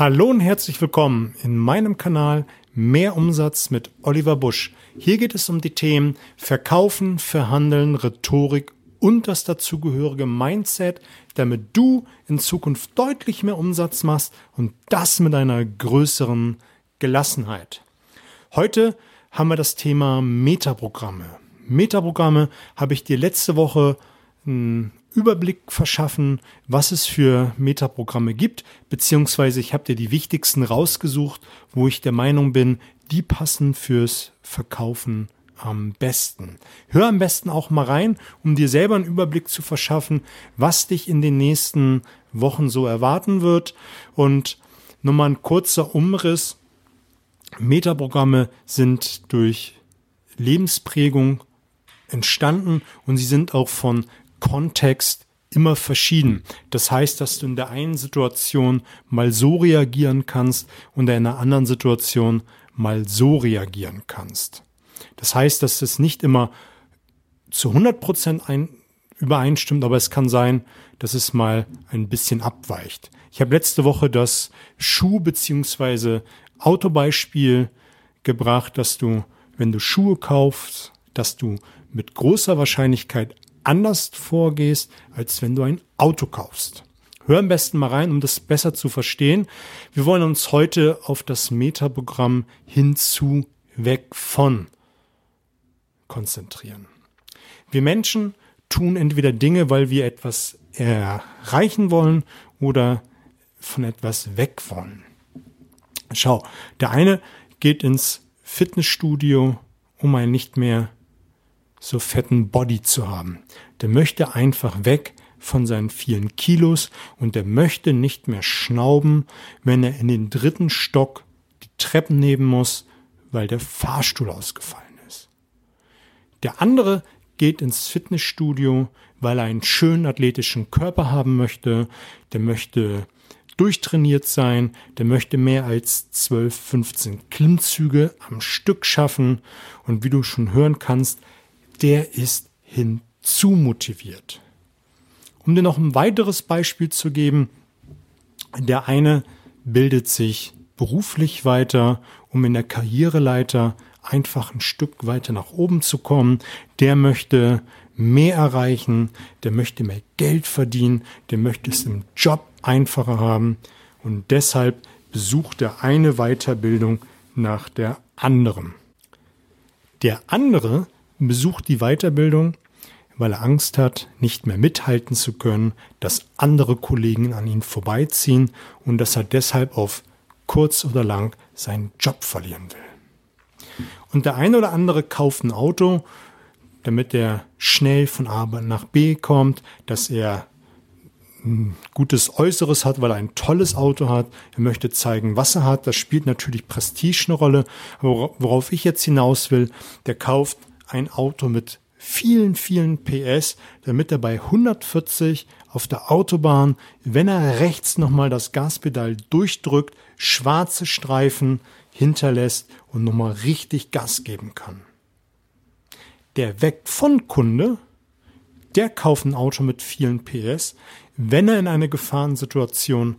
Hallo und herzlich willkommen in meinem Kanal Mehr Umsatz mit Oliver Busch. Hier geht es um die Themen Verkaufen, Verhandeln, Rhetorik und das dazugehörige Mindset, damit du in Zukunft deutlich mehr Umsatz machst und das mit einer größeren Gelassenheit. Heute haben wir das Thema Metaprogramme. Metaprogramme habe ich dir letzte Woche einen Überblick verschaffen, was es für Metaprogramme gibt, beziehungsweise ich habe dir die wichtigsten rausgesucht, wo ich der Meinung bin, die passen fürs Verkaufen am besten. Hör am besten auch mal rein, um dir selber einen Überblick zu verschaffen, was dich in den nächsten Wochen so erwarten wird. Und nochmal ein kurzer Umriss. Metaprogramme sind durch Lebensprägung entstanden und sie sind auch von Kontext immer verschieden. Das heißt, dass du in der einen Situation mal so reagieren kannst und in einer anderen Situation mal so reagieren kannst. Das heißt, dass es nicht immer zu 100 Prozent ein, übereinstimmt, aber es kann sein, dass es mal ein bisschen abweicht. Ich habe letzte Woche das Schuh- beziehungsweise Autobeispiel gebracht, dass du, wenn du Schuhe kaufst, dass du mit großer Wahrscheinlichkeit anders vorgehst, als wenn du ein Auto kaufst. Hör am besten mal rein, um das besser zu verstehen. Wir wollen uns heute auf das Metaprogramm hinzu, weg von konzentrieren. Wir Menschen tun entweder Dinge, weil wir etwas erreichen wollen oder von etwas weg wollen. Schau, der eine geht ins Fitnessstudio, um ein nicht mehr so fetten Body zu haben. Der möchte einfach weg von seinen vielen Kilos und der möchte nicht mehr schnauben, wenn er in den dritten Stock die Treppen nehmen muss, weil der Fahrstuhl ausgefallen ist. Der andere geht ins Fitnessstudio, weil er einen schönen athletischen Körper haben möchte, der möchte durchtrainiert sein, der möchte mehr als 12, 15 Klimmzüge am Stück schaffen und wie du schon hören kannst, der ist hinzumotiviert. Um dir noch ein weiteres Beispiel zu geben, der eine bildet sich beruflich weiter, um in der Karriereleiter einfach ein Stück weiter nach oben zu kommen. Der möchte mehr erreichen, der möchte mehr Geld verdienen, der möchte es im Job einfacher haben und deshalb besucht er eine Weiterbildung nach der anderen. Der andere besucht die Weiterbildung, weil er Angst hat, nicht mehr mithalten zu können, dass andere Kollegen an ihn vorbeiziehen und dass er deshalb auf kurz oder lang seinen Job verlieren will. Und der eine oder andere kauft ein Auto, damit er schnell von A nach B kommt, dass er ein gutes Äußeres hat, weil er ein tolles Auto hat. Er möchte zeigen, was er hat. Das spielt natürlich Prestige eine Rolle. Aber worauf ich jetzt hinaus will, der kauft ein Auto mit vielen, vielen PS, damit er bei 140 auf der Autobahn, wenn er rechts nochmal das Gaspedal durchdrückt, schwarze Streifen hinterlässt und nochmal richtig Gas geben kann. Der Weg von Kunde, der kauft ein Auto mit vielen PS, wenn er in eine Gefahrensituation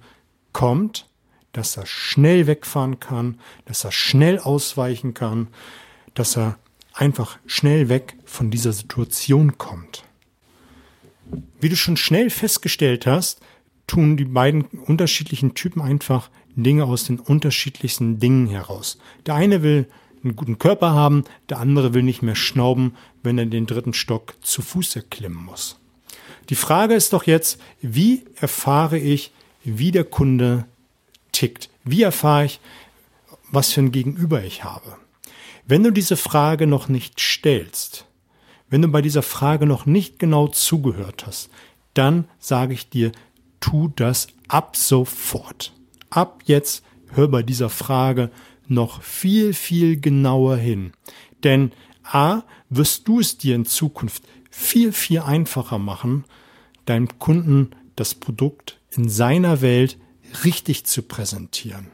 kommt, dass er schnell wegfahren kann, dass er schnell ausweichen kann, dass er einfach schnell weg von dieser Situation kommt. Wie du schon schnell festgestellt hast, tun die beiden unterschiedlichen Typen einfach Dinge aus den unterschiedlichsten Dingen heraus. Der eine will einen guten Körper haben, der andere will nicht mehr schnauben, wenn er den dritten Stock zu Fuß erklimmen muss. Die Frage ist doch jetzt, wie erfahre ich, wie der Kunde tickt? Wie erfahre ich, was für ein Gegenüber ich habe? Wenn du diese Frage noch nicht stellst, wenn du bei dieser Frage noch nicht genau zugehört hast, dann sage ich dir, tu das ab sofort. Ab jetzt hör bei dieser Frage noch viel, viel genauer hin. Denn A, wirst du es dir in Zukunft viel, viel einfacher machen, deinem Kunden das Produkt in seiner Welt richtig zu präsentieren.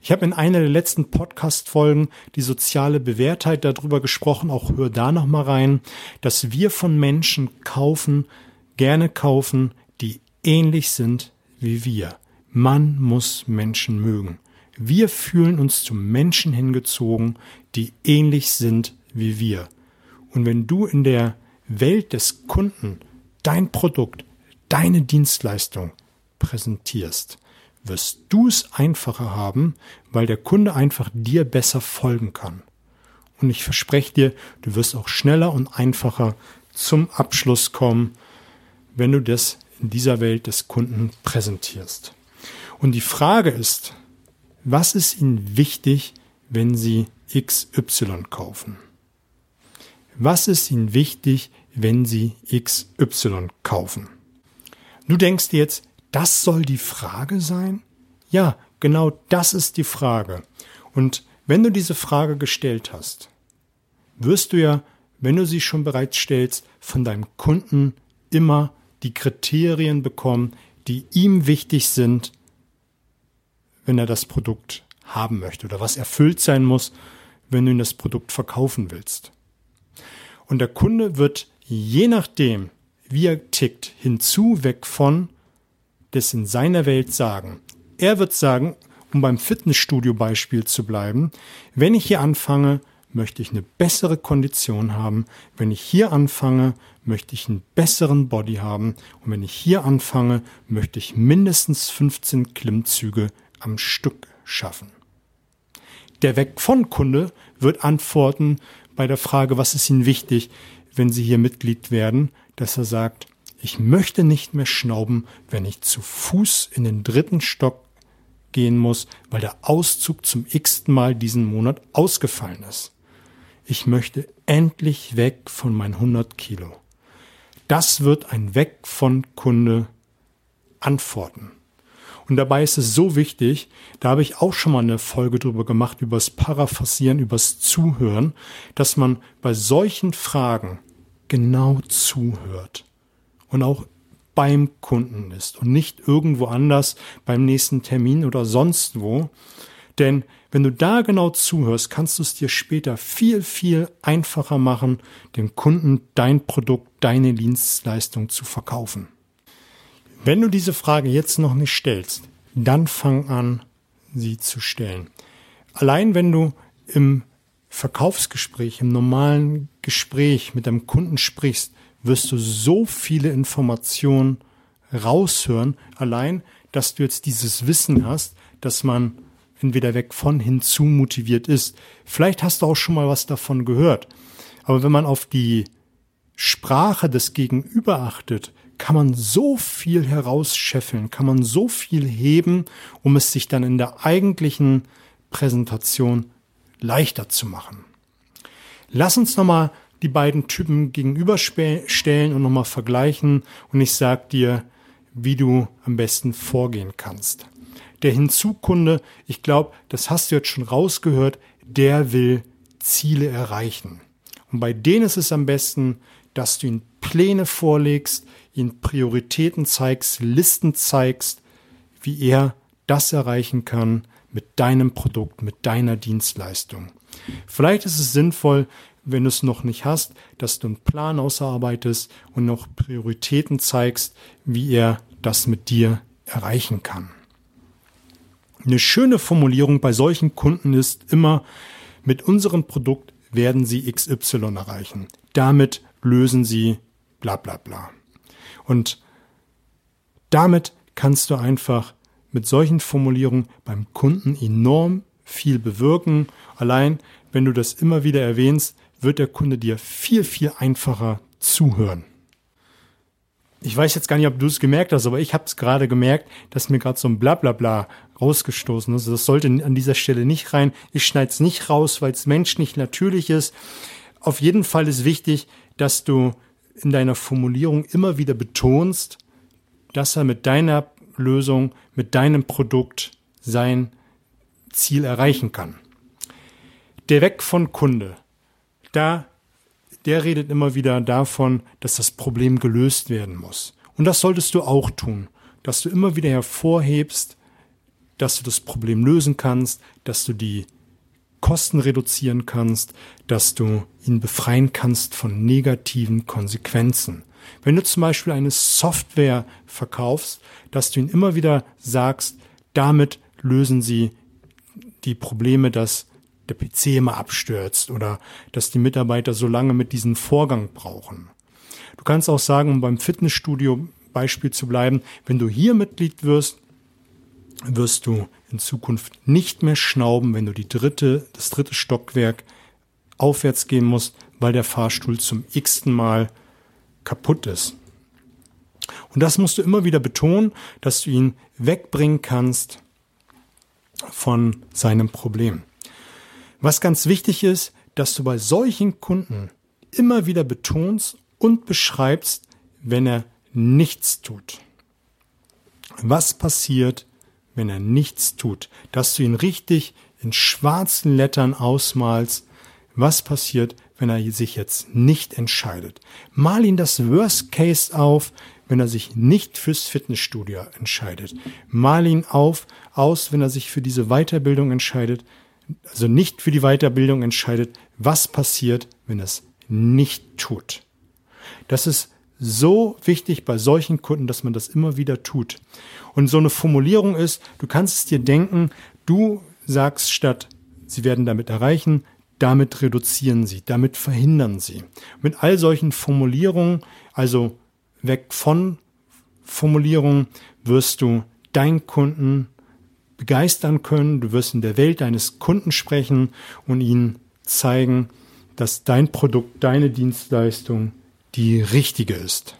Ich habe in einer der letzten Podcast-Folgen die soziale Bewährtheit darüber gesprochen, auch hör da noch mal rein, dass wir von Menschen kaufen, gerne kaufen, die ähnlich sind wie wir. Man muss Menschen mögen. Wir fühlen uns zu Menschen hingezogen, die ähnlich sind wie wir. Und wenn du in der Welt des Kunden dein Produkt, deine Dienstleistung präsentierst, wirst du es einfacher haben, weil der Kunde einfach dir besser folgen kann. Und ich verspreche dir, du wirst auch schneller und einfacher zum Abschluss kommen, wenn du das in dieser Welt des Kunden präsentierst. Und die Frage ist, was ist Ihnen wichtig, wenn Sie XY kaufen? Was ist Ihnen wichtig, wenn Sie XY kaufen? Du denkst jetzt, das soll die Frage sein? Ja, genau das ist die Frage. Und wenn du diese Frage gestellt hast, wirst du ja, wenn du sie schon bereits stellst, von deinem Kunden immer die Kriterien bekommen, die ihm wichtig sind, wenn er das Produkt haben möchte oder was erfüllt sein muss, wenn du ihm das Produkt verkaufen willst. Und der Kunde wird je nachdem, wie er tickt, hinzu, weg von, das in seiner Welt sagen. Er wird sagen, um beim Fitnessstudio-Beispiel zu bleiben, wenn ich hier anfange, möchte ich eine bessere Kondition haben. Wenn ich hier anfange, möchte ich einen besseren Body haben. Und wenn ich hier anfange, möchte ich mindestens 15 Klimmzüge am Stück schaffen. Der Weg von Kunde wird antworten bei der Frage, was ist Ihnen wichtig, wenn Sie hier Mitglied werden, dass er sagt, ich möchte nicht mehr schnauben, wenn ich zu Fuß in den dritten Stock gehen muss, weil der Auszug zum x-ten Mal diesen Monat ausgefallen ist. Ich möchte endlich weg von meinen 100 Kilo. Das wird ein Weg von Kunde antworten. Und dabei ist es so wichtig, da habe ich auch schon mal eine Folge drüber gemacht, übers Paraphrasieren, übers Zuhören, dass man bei solchen Fragen genau zuhört und auch beim Kunden ist und nicht irgendwo anders beim nächsten Termin oder sonst wo. Denn wenn du da genau zuhörst, kannst du es dir später viel, viel einfacher machen, dem Kunden dein Produkt, deine Dienstleistung zu verkaufen. Wenn du diese Frage jetzt noch nicht stellst, dann fang an, sie zu stellen. Allein wenn du im Verkaufsgespräch, im normalen Gespräch mit deinem Kunden sprichst, wirst du so viele Informationen raushören, allein, dass du jetzt dieses Wissen hast, dass man entweder weg von hinzu motiviert ist. Vielleicht hast du auch schon mal was davon gehört. Aber wenn man auf die Sprache des Gegenüber achtet, kann man so viel herausscheffeln, kann man so viel heben, um es sich dann in der eigentlichen Präsentation leichter zu machen. Lass uns nochmal die beiden Typen gegenüberstellen und nochmal vergleichen und ich sag dir, wie du am besten vorgehen kannst. Der Hinzukunde, ich glaube, das hast du jetzt schon rausgehört, der will Ziele erreichen. Und bei denen ist es am besten, dass du ihnen Pläne vorlegst, ihnen Prioritäten zeigst, Listen zeigst, wie er das erreichen kann mit deinem Produkt, mit deiner Dienstleistung. Vielleicht ist es sinnvoll, wenn du es noch nicht hast, dass du einen Plan ausarbeitest und noch Prioritäten zeigst, wie er das mit dir erreichen kann. Eine schöne Formulierung bei solchen Kunden ist immer, mit unserem Produkt werden sie XY erreichen. Damit lösen sie bla bla bla. Und damit kannst du einfach mit solchen Formulierungen beim Kunden enorm viel bewirken. Allein, wenn du das immer wieder erwähnst, wird der Kunde dir viel, viel einfacher zuhören. Ich weiß jetzt gar nicht, ob du es gemerkt hast, aber ich habe es gerade gemerkt, dass mir gerade so ein Blablabla rausgestoßen ist. Das sollte an dieser Stelle nicht rein. Ich schneide es nicht raus, weil es menschlich natürlich ist. Auf jeden Fall ist wichtig, dass du in deiner Formulierung immer wieder betonst, dass er mit deiner Lösung, mit deinem Produkt sein Ziel erreichen kann. Der Weg von Kunde da, der redet immer wieder davon, dass das Problem gelöst werden muss. Und das solltest du auch tun, dass du immer wieder hervorhebst, dass du das Problem lösen kannst, dass du die Kosten reduzieren kannst, dass du ihn befreien kannst von negativen Konsequenzen. Wenn du zum Beispiel eine Software verkaufst, dass du ihn immer wieder sagst, damit lösen sie die Probleme, dass der PC immer abstürzt oder dass die Mitarbeiter so lange mit diesem Vorgang brauchen. Du kannst auch sagen, um beim Fitnessstudio Beispiel zu bleiben, wenn du hier Mitglied wirst, wirst du in Zukunft nicht mehr schnauben, wenn du die dritte, das dritte Stockwerk aufwärts gehen musst, weil der Fahrstuhl zum x-ten Mal kaputt ist. Und das musst du immer wieder betonen, dass du ihn wegbringen kannst von seinem Problem. Was ganz wichtig ist, dass du bei solchen Kunden immer wieder betonst und beschreibst, wenn er nichts tut. Was passiert, wenn er nichts tut? Dass du ihn richtig in schwarzen Lettern ausmalst. Was passiert, wenn er sich jetzt nicht entscheidet? Mal ihn das Worst Case auf, wenn er sich nicht fürs Fitnessstudio entscheidet. Mal ihn auf, aus, wenn er sich für diese Weiterbildung entscheidet, also nicht für die Weiterbildung entscheidet, was passiert, wenn es nicht tut. Das ist so wichtig bei solchen Kunden, dass man das immer wieder tut. Und so eine Formulierung ist, du kannst es dir denken, du sagst statt, sie werden damit erreichen, damit reduzieren sie, damit verhindern sie. Mit all solchen Formulierungen, also weg von Formulierungen, wirst du deinen Kunden begeistern können, du wirst in der Welt deines Kunden sprechen und ihnen zeigen, dass dein Produkt, deine Dienstleistung die richtige ist.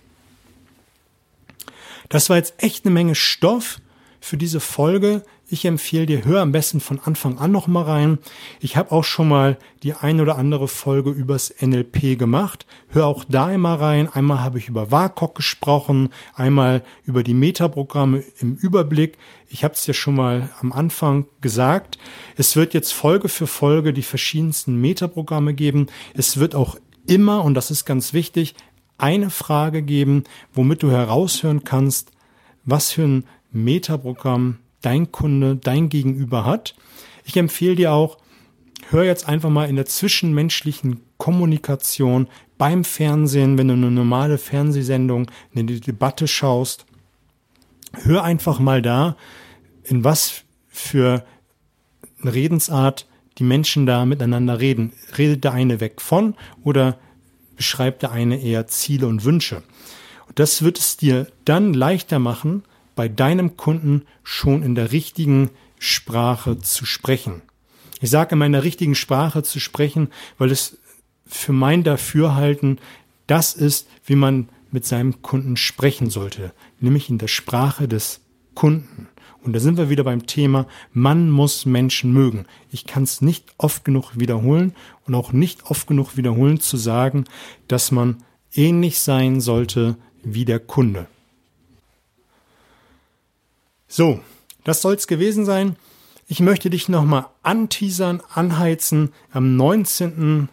Das war jetzt echt eine Menge Stoff für diese Folge. Ich empfehle dir, hör am besten von Anfang an noch mal rein. Ich habe auch schon mal die ein oder andere Folge übers NLP gemacht. Hör auch da immer rein. Einmal habe ich über WAKOK gesprochen, einmal über die Metaprogramme im Überblick. Ich habe es ja schon mal am Anfang gesagt. Es wird jetzt Folge für Folge die verschiedensten Metaprogramme geben. Es wird auch immer, und das ist ganz wichtig, eine Frage geben, womit du heraushören kannst, was für ein Metaprogramm dein Kunde, dein Gegenüber hat. Ich empfehle dir auch, hör jetzt einfach mal in der zwischenmenschlichen Kommunikation beim Fernsehen, wenn du eine normale Fernsehsendung, eine Debatte schaust, hör einfach mal da, in was für eine Redensart die Menschen da miteinander reden. Redet der eine weg von oder beschreibt der eine eher Ziele und Wünsche? Und das wird es dir dann leichter machen, bei deinem Kunden schon in der richtigen Sprache zu sprechen. Ich sage in meiner richtigen Sprache zu sprechen, weil es für mein Dafürhalten das ist, wie man mit seinem Kunden sprechen sollte, nämlich in der Sprache des Kunden. Und da sind wir wieder beim Thema, man muss Menschen mögen. Ich kann es nicht oft genug wiederholen und auch nicht oft genug wiederholen zu sagen, dass man ähnlich sein sollte wie der Kunde. So, das soll's gewesen sein. Ich möchte dich nochmal anteasern, anheizen. Am 19.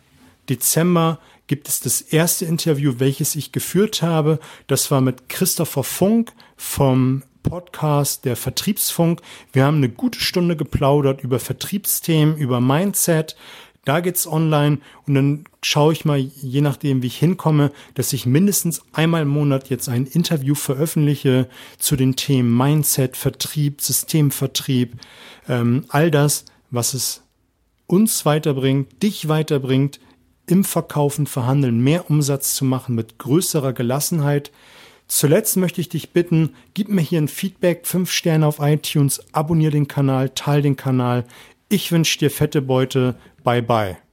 Dezember gibt es das erste Interview, welches ich geführt habe. Das war mit Christopher Funk vom Podcast der Vertriebsfunk. Wir haben eine gute Stunde geplaudert über Vertriebsthemen, über Mindset, da geht's online und dann schaue ich mal, je nachdem, wie ich hinkomme, dass ich mindestens einmal im Monat jetzt ein Interview veröffentliche zu den Themen Mindset, Vertrieb, Systemvertrieb, ähm, all das, was es uns weiterbringt, dich weiterbringt, im Verkaufen, Verhandeln mehr Umsatz zu machen mit größerer Gelassenheit. Zuletzt möchte ich dich bitten, gib mir hier ein Feedback, fünf Sterne auf iTunes, abonniere den Kanal, teile den Kanal. Ich wünsche dir fette Beute. Bye bye.